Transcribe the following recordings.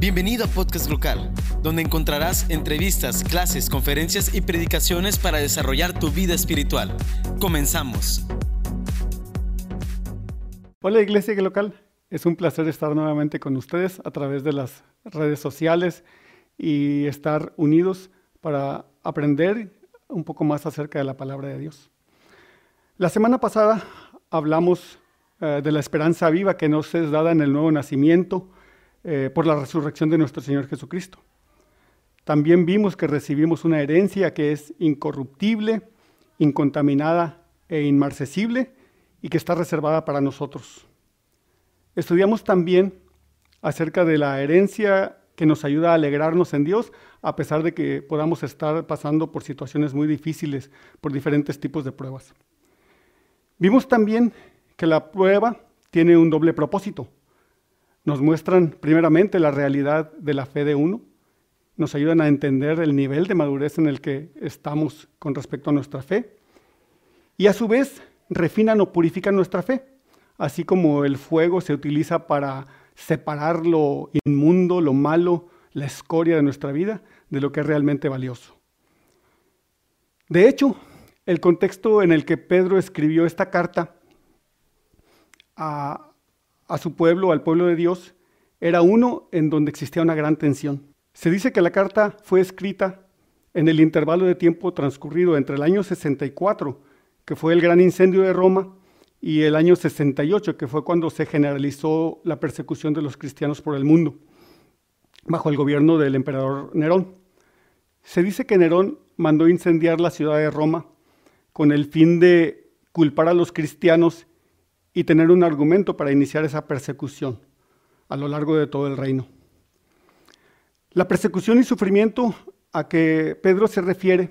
Bienvenido a Podcast Local, donde encontrarás entrevistas, clases, conferencias y predicaciones para desarrollar tu vida espiritual. Comenzamos. Hola Iglesia Local, es un placer estar nuevamente con ustedes a través de las redes sociales y estar unidos para aprender un poco más acerca de la palabra de Dios. La semana pasada hablamos eh, de la esperanza viva que nos es dada en el nuevo nacimiento eh, por la resurrección de nuestro Señor Jesucristo. También vimos que recibimos una herencia que es incorruptible, incontaminada e inmarcesible y que está reservada para nosotros. Estudiamos también acerca de la herencia que nos ayuda a alegrarnos en Dios, a pesar de que podamos estar pasando por situaciones muy difíciles, por diferentes tipos de pruebas. Vimos también que la prueba tiene un doble propósito nos muestran primeramente la realidad de la fe de uno, nos ayudan a entender el nivel de madurez en el que estamos con respecto a nuestra fe y a su vez refinan o purifican nuestra fe, así como el fuego se utiliza para separar lo inmundo, lo malo, la escoria de nuestra vida de lo que es realmente valioso. De hecho, el contexto en el que Pedro escribió esta carta a, a su pueblo, al pueblo de Dios, era uno en donde existía una gran tensión. Se dice que la carta fue escrita en el intervalo de tiempo transcurrido entre el año 64, que fue el gran incendio de Roma, y el año 68, que fue cuando se generalizó la persecución de los cristianos por el mundo, bajo el gobierno del emperador Nerón. Se dice que Nerón mandó incendiar la ciudad de Roma con el fin de culpar a los cristianos y tener un argumento para iniciar esa persecución a lo largo de todo el reino. La persecución y sufrimiento a que Pedro se refiere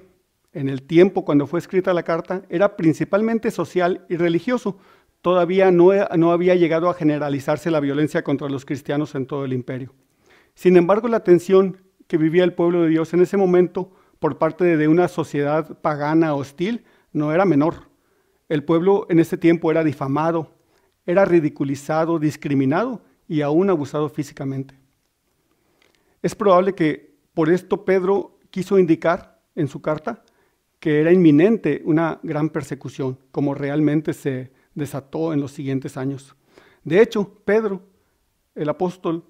en el tiempo cuando fue escrita la carta era principalmente social y religioso. Todavía no, no había llegado a generalizarse la violencia contra los cristianos en todo el imperio. Sin embargo, la tensión que vivía el pueblo de Dios en ese momento por parte de una sociedad pagana hostil no era menor. El pueblo en ese tiempo era difamado, era ridiculizado, discriminado y aún abusado físicamente. Es probable que por esto Pedro quiso indicar en su carta que era inminente una gran persecución, como realmente se desató en los siguientes años. De hecho, Pedro, el apóstol,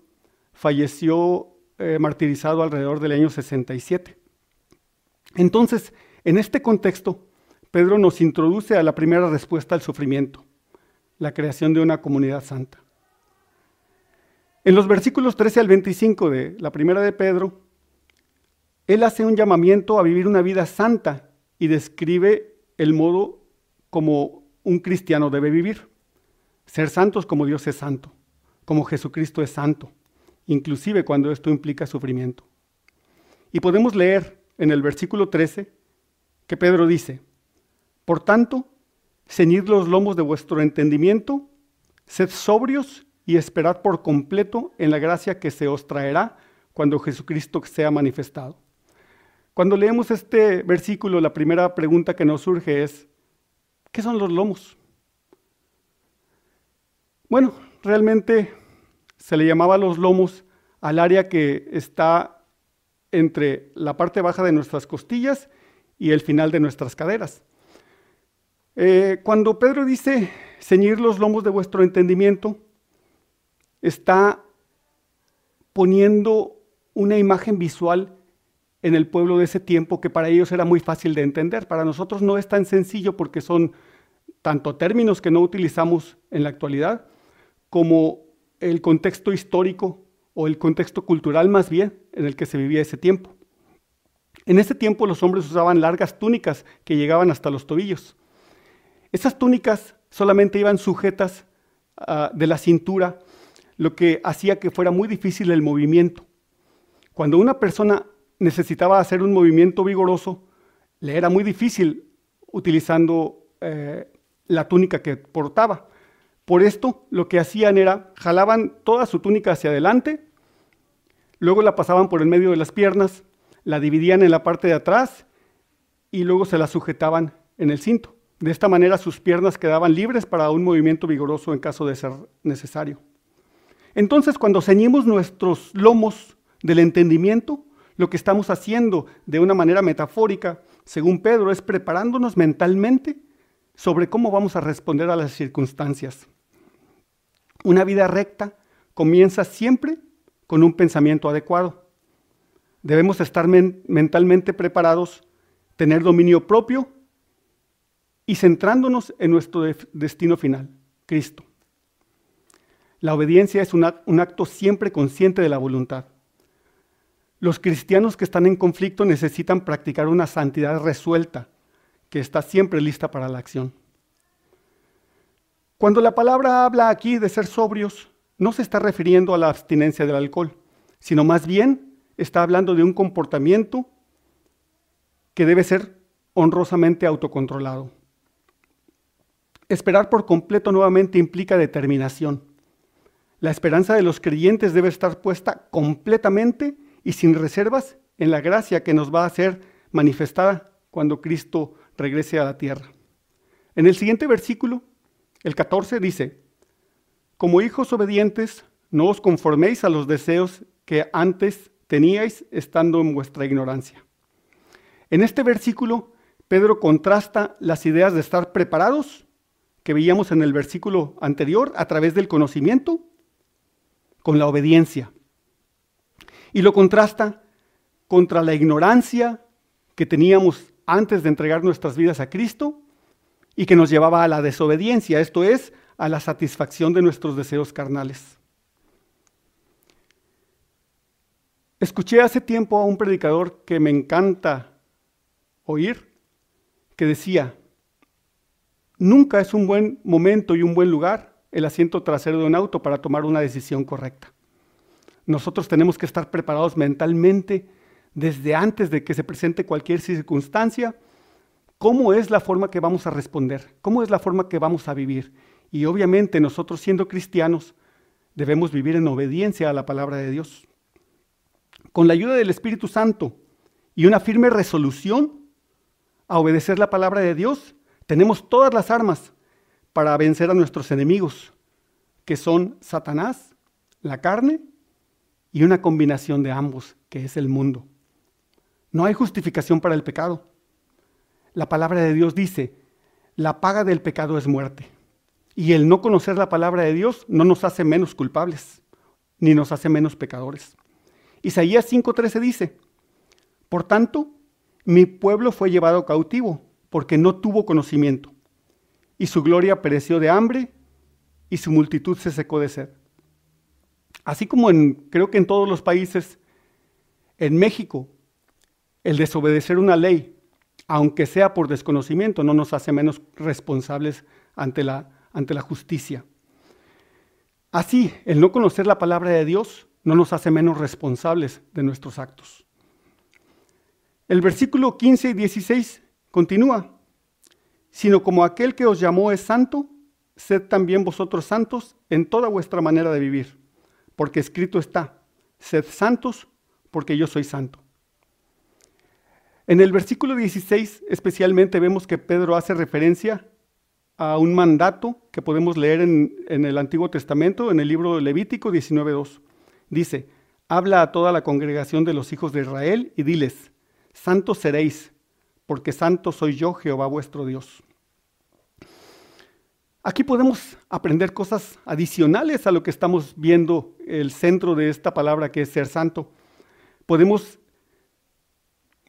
falleció eh, martirizado alrededor del año 67. Entonces, en este contexto, Pedro nos introduce a la primera respuesta al sufrimiento, la creación de una comunidad santa. En los versículos 13 al 25 de la primera de Pedro, él hace un llamamiento a vivir una vida santa y describe el modo como un cristiano debe vivir. Ser santos como Dios es santo, como Jesucristo es santo, inclusive cuando esto implica sufrimiento. Y podemos leer en el versículo 13 que Pedro dice, por tanto, ceñid los lomos de vuestro entendimiento, sed sobrios y esperad por completo en la gracia que se os traerá cuando Jesucristo sea manifestado. Cuando leemos este versículo, la primera pregunta que nos surge es, ¿qué son los lomos? Bueno, realmente se le llamaba los lomos al área que está entre la parte baja de nuestras costillas y el final de nuestras caderas. Eh, cuando Pedro dice ceñir los lomos de vuestro entendimiento, está poniendo una imagen visual en el pueblo de ese tiempo que para ellos era muy fácil de entender. Para nosotros no es tan sencillo porque son tanto términos que no utilizamos en la actualidad como el contexto histórico o el contexto cultural más bien en el que se vivía ese tiempo. En ese tiempo los hombres usaban largas túnicas que llegaban hasta los tobillos. Esas túnicas solamente iban sujetas ah, de la cintura, lo que hacía que fuera muy difícil el movimiento. Cuando una persona necesitaba hacer un movimiento vigoroso, le era muy difícil utilizando eh, la túnica que portaba. Por esto, lo que hacían era, jalaban toda su túnica hacia adelante, luego la pasaban por el medio de las piernas, la dividían en la parte de atrás y luego se la sujetaban en el cinto. De esta manera sus piernas quedaban libres para un movimiento vigoroso en caso de ser necesario. Entonces, cuando ceñimos nuestros lomos del entendimiento, lo que estamos haciendo de una manera metafórica, según Pedro, es preparándonos mentalmente sobre cómo vamos a responder a las circunstancias. Una vida recta comienza siempre con un pensamiento adecuado. Debemos estar mentalmente preparados, tener dominio propio y centrándonos en nuestro destino final, Cristo. La obediencia es un acto siempre consciente de la voluntad. Los cristianos que están en conflicto necesitan practicar una santidad resuelta, que está siempre lista para la acción. Cuando la palabra habla aquí de ser sobrios, no se está refiriendo a la abstinencia del alcohol, sino más bien está hablando de un comportamiento que debe ser honrosamente autocontrolado. Esperar por completo nuevamente implica determinación. La esperanza de los creyentes debe estar puesta completamente y sin reservas en la gracia que nos va a ser manifestada cuando Cristo regrese a la tierra. En el siguiente versículo, el 14 dice, como hijos obedientes, no os conforméis a los deseos que antes teníais estando en vuestra ignorancia. En este versículo, Pedro contrasta las ideas de estar preparados que veíamos en el versículo anterior a través del conocimiento con la obediencia. Y lo contrasta contra la ignorancia que teníamos antes de entregar nuestras vidas a Cristo y que nos llevaba a la desobediencia, esto es, a la satisfacción de nuestros deseos carnales. Escuché hace tiempo a un predicador que me encanta oír, que decía, Nunca es un buen momento y un buen lugar el asiento trasero de un auto para tomar una decisión correcta. Nosotros tenemos que estar preparados mentalmente desde antes de que se presente cualquier circunstancia, cómo es la forma que vamos a responder, cómo es la forma que vamos a vivir. Y obviamente nosotros siendo cristianos debemos vivir en obediencia a la palabra de Dios. Con la ayuda del Espíritu Santo y una firme resolución a obedecer la palabra de Dios, tenemos todas las armas para vencer a nuestros enemigos, que son Satanás, la carne y una combinación de ambos, que es el mundo. No hay justificación para el pecado. La palabra de Dios dice, la paga del pecado es muerte. Y el no conocer la palabra de Dios no nos hace menos culpables, ni nos hace menos pecadores. Isaías 5:13 dice, por tanto, mi pueblo fue llevado cautivo porque no tuvo conocimiento, y su gloria pereció de hambre, y su multitud se secó de sed. Así como en, creo que en todos los países, en México, el desobedecer una ley, aunque sea por desconocimiento, no nos hace menos responsables ante la, ante la justicia. Así, el no conocer la palabra de Dios no nos hace menos responsables de nuestros actos. El versículo 15 y 16 Continúa, sino como aquel que os llamó es santo, sed también vosotros santos en toda vuestra manera de vivir, porque escrito está, sed santos porque yo soy santo. En el versículo 16 especialmente vemos que Pedro hace referencia a un mandato que podemos leer en, el Antiguo Testamento, en el libro de Levítico 19.2. Dice, habla a toda la congregación de los hijos de Israel y diles, santos seréis, porque santo soy yo, Jehová vuestro Dios. Aquí podemos aprender cosas adicionales a lo que estamos viendo, el centro de esta palabra que es ser santo. Podemos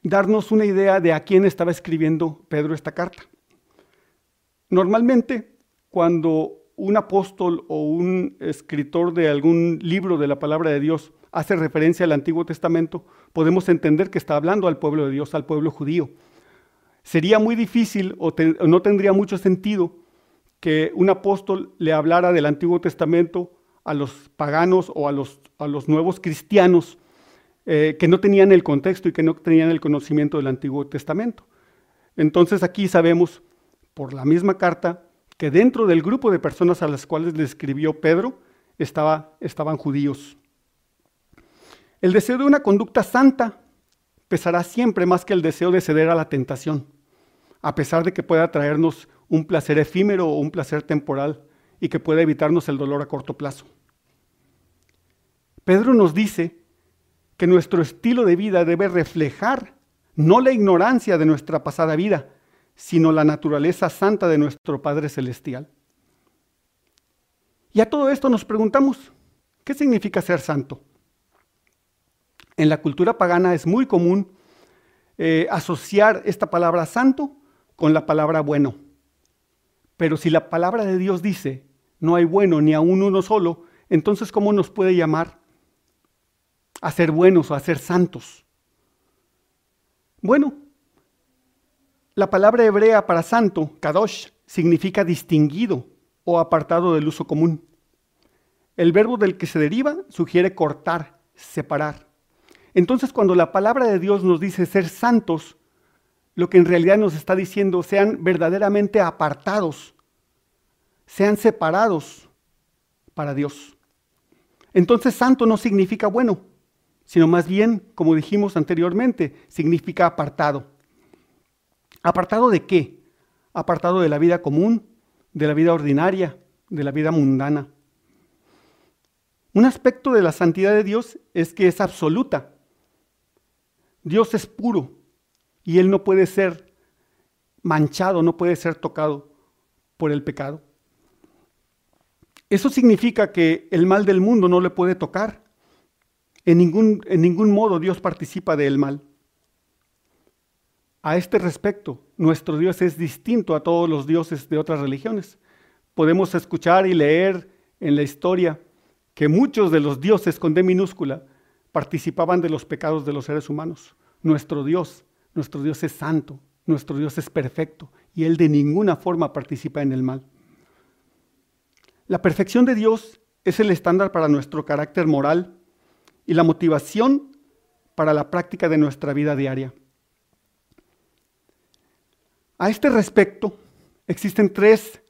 darnos una idea de a quién estaba escribiendo Pedro esta carta. Normalmente, cuando un apóstol o un escritor de algún libro de la palabra de Dios hace referencia al Antiguo Testamento, podemos entender que está hablando al pueblo de Dios, al pueblo judío sería muy difícil o, no tendría mucho sentido que un apóstol le hablara del Antiguo Testamento a los paganos o a los, a los nuevos cristianos eh, que no tenían el contexto y que no tenían el conocimiento del Antiguo Testamento. Entonces aquí sabemos por la misma carta que dentro del grupo de personas a las cuales le escribió Pedro estaba, estaban judíos. El deseo de una conducta santa pesará siempre más que el deseo de ceder a la tentación, a pesar de que pueda traernos un placer efímero o un placer temporal y que pueda evitarnos el dolor a corto plazo. Pedro nos dice que nuestro estilo de vida debe reflejar no la ignorancia de nuestra pasada vida, sino la naturaleza santa de nuestro Padre Celestial. Y a todo esto nos preguntamos, ¿qué significa ser santo? En la cultura pagana es muy común eh, asociar esta palabra santo con la palabra bueno. Pero si la palabra de Dios dice, no hay bueno ni aún uno solo, entonces ¿cómo nos puede llamar a ser buenos o a ser santos? Bueno, la palabra hebrea para santo, kadosh, significa distinguido o apartado del uso común. El verbo del que se deriva sugiere cortar, separar. Entonces, cuando la palabra de Dios nos dice ser santos, lo que en realidad nos está diciendo, sean verdaderamente apartados, sean separados para Dios. Entonces, santo no significa bueno, sino más bien, como dijimos anteriormente, significa apartado. ¿Apartado de qué? Apartado de la vida común, de la vida ordinaria, de la vida mundana. Un aspecto de la santidad de Dios es que es absoluta. Dios es puro y Él no puede ser manchado, no puede ser tocado por el pecado. Eso significa que el mal del mundo no le puede tocar. En ningún, en ningún modo Dios participa del mal. A este respecto, nuestro Dios es distinto a todos los dioses de otras religiones. Podemos escuchar y leer en la historia que muchos de los dioses con D minúscula participaban de los pecados de los seres humanos. Nuestro Dios, nuestro Dios es santo, nuestro Dios es perfecto y Él de ninguna forma participa en el mal. La perfección de Dios es el estándar para nuestro carácter moral y la motivación para la práctica de nuestra vida diaria. A este respecto, existen tres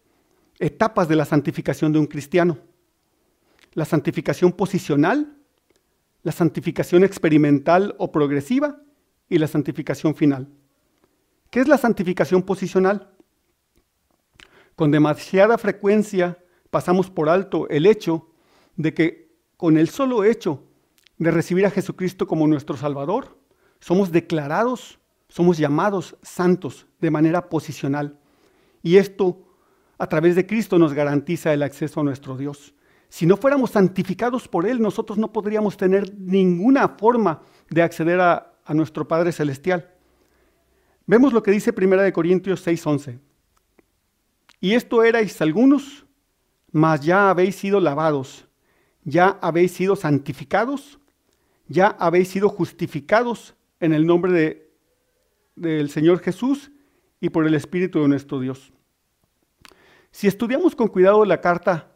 etapas de la santificación de un cristiano. La santificación posicional, la santificación experimental o progresiva y la santificación final. ¿Qué es la santificación posicional? Con demasiada frecuencia pasamos por alto el hecho de que con el solo hecho de recibir a Jesucristo como nuestro Salvador, somos declarados somos llamados santos de manera posicional. Y esto a través de Cristo nos garantiza el acceso a nuestro Dios. Si no fuéramos santificados por Él, nosotros no podríamos tener ninguna forma de acceder a, nuestro Padre Celestial. Vemos lo que dice 1 Corintios 6:11. Y esto erais algunos, mas ya habéis sido lavados, ya habéis sido santificados, ya habéis sido justificados en el nombre de del Señor Jesús y por el Espíritu de nuestro Dios. Si estudiamos con cuidado la carta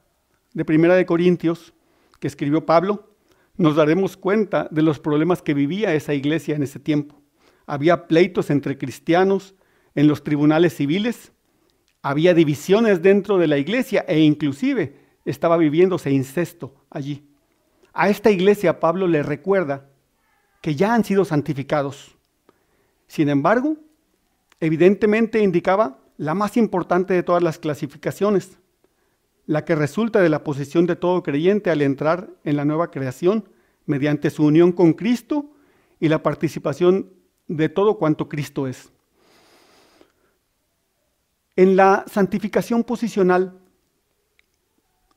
de Primera de Corintios que escribió Pablo, nos daremos cuenta de los problemas que vivía esa iglesia en ese tiempo. Había pleitos entre cristianos en los tribunales civiles, había divisiones dentro de la iglesia e inclusive estaba viviéndose incesto allí. A esta iglesia Pablo le recuerda que ya han sido santificados, sin embargo, evidentemente indicaba la más importante de todas las clasificaciones, la que resulta de la posición de todo creyente al entrar en la nueva creación mediante su unión con Cristo y la participación de todo cuanto Cristo es. En la santificación posicional,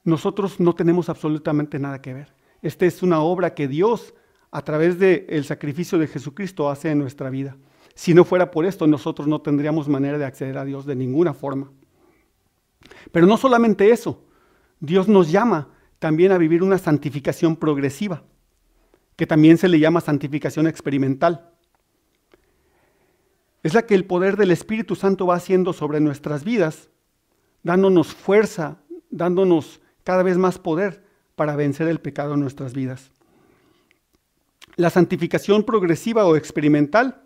nosotros no tenemos absolutamente nada que ver. Esta es una obra que Dios, a través del sacrificio de Jesucristo, hace en nuestra vida. Si no fuera por esto, nosotros no tendríamos manera de acceder a Dios de ninguna forma. Pero no solamente eso, Dios nos llama también a vivir una santificación progresiva, que también se le llama santificación experimental. Es la que el poder del Espíritu Santo va haciendo sobre nuestras vidas, dándonos fuerza, dándonos cada vez más poder para vencer el pecado en nuestras vidas. La santificación progresiva o experimental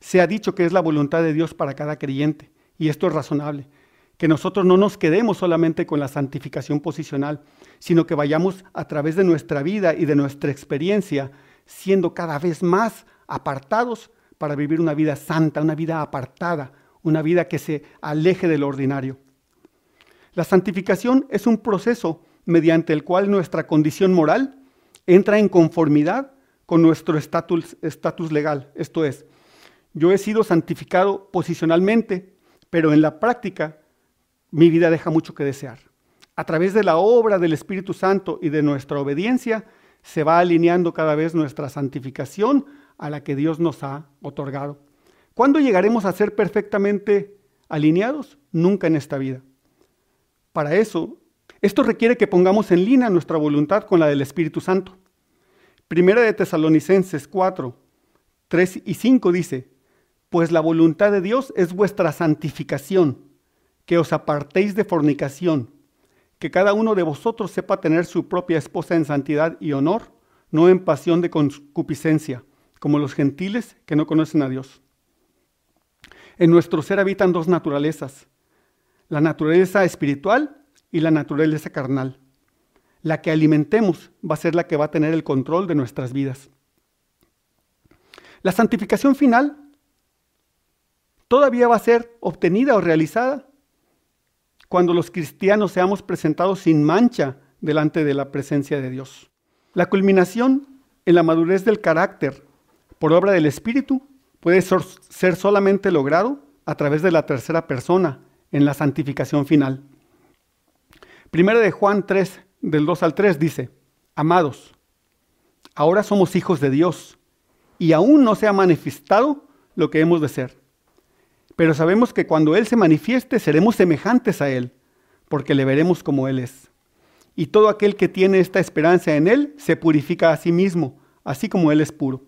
se ha dicho que es la voluntad de Dios para cada creyente, y esto es razonable, que nosotros no nos quedemos solamente con la santificación posicional, sino que vayamos a través de nuestra vida y de nuestra experiencia siendo cada vez más apartados para vivir una vida santa, una vida apartada, una vida que se aleje de lo ordinario. La santificación es un proceso mediante el cual nuestra condición moral entra en conformidad con nuestro estatus legal. Esto es, yo he sido santificado posicionalmente, pero en la práctica mi vida deja mucho que desear. A través de la obra del Espíritu Santo y de nuestra obediencia, se va alineando cada vez nuestra santificación a la que Dios nos ha otorgado. ¿Cuándo llegaremos a ser perfectamente alineados? Nunca en esta vida. Para eso, esto requiere que pongamos en línea nuestra voluntad con la del Espíritu Santo. Primera de Tesalonicenses 4, 3 y 5 dice, pues la voluntad de Dios es vuestra santificación, que os apartéis de fornicación, que cada uno de vosotros sepa tener su propia esposa en santidad y honor, no en pasión de concupiscencia, como los gentiles que no conocen a Dios. En nuestro ser habitan dos naturalezas, la naturaleza espiritual y la naturaleza carnal. La que alimentemos va a ser la que va a tener el control de nuestras vidas. La santificación final todavía va a ser obtenida o realizada cuando los cristianos seamos presentados sin mancha delante de la presencia de Dios. La culminación en la madurez del carácter por obra del Espíritu puede ser solamente logrado a través de la tercera persona en la santificación final. Primera de Juan 3, del 2 al 3 dice, Amados, ahora somos hijos de Dios y aún no se ha manifestado lo que hemos de ser. Pero sabemos que cuando Él se manifieste seremos semejantes a Él, porque le veremos como Él es. Y todo aquel que tiene esta esperanza en Él se purifica a sí mismo, así como Él es puro.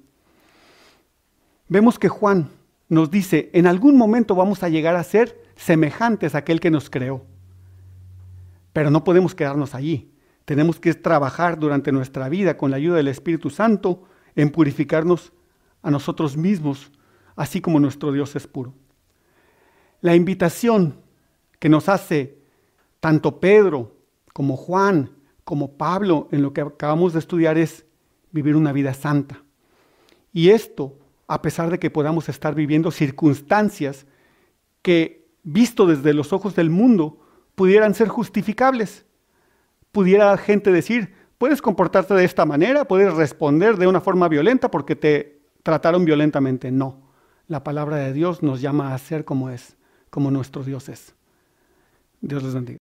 Vemos que Juan nos dice, en algún momento vamos a llegar a ser semejantes a aquel que nos creó. Pero no podemos quedarnos allí. Tenemos que trabajar durante nuestra vida con la ayuda del Espíritu Santo en purificarnos a nosotros mismos, así como nuestro Dios es puro. La invitación que nos hace tanto Pedro como Juan, como Pablo, en lo que acabamos de estudiar es vivir una vida santa. Y esto, a pesar de que podamos estar viviendo circunstancias que, visto desde los ojos del mundo, pudieran ser justificables. Pudiera gente decir, puedes comportarte de esta manera, puedes responder de una forma violenta porque te trataron violentamente. No, la palabra de Dios nos llama a ser como es como nuestro Dios es. Dios les bendiga.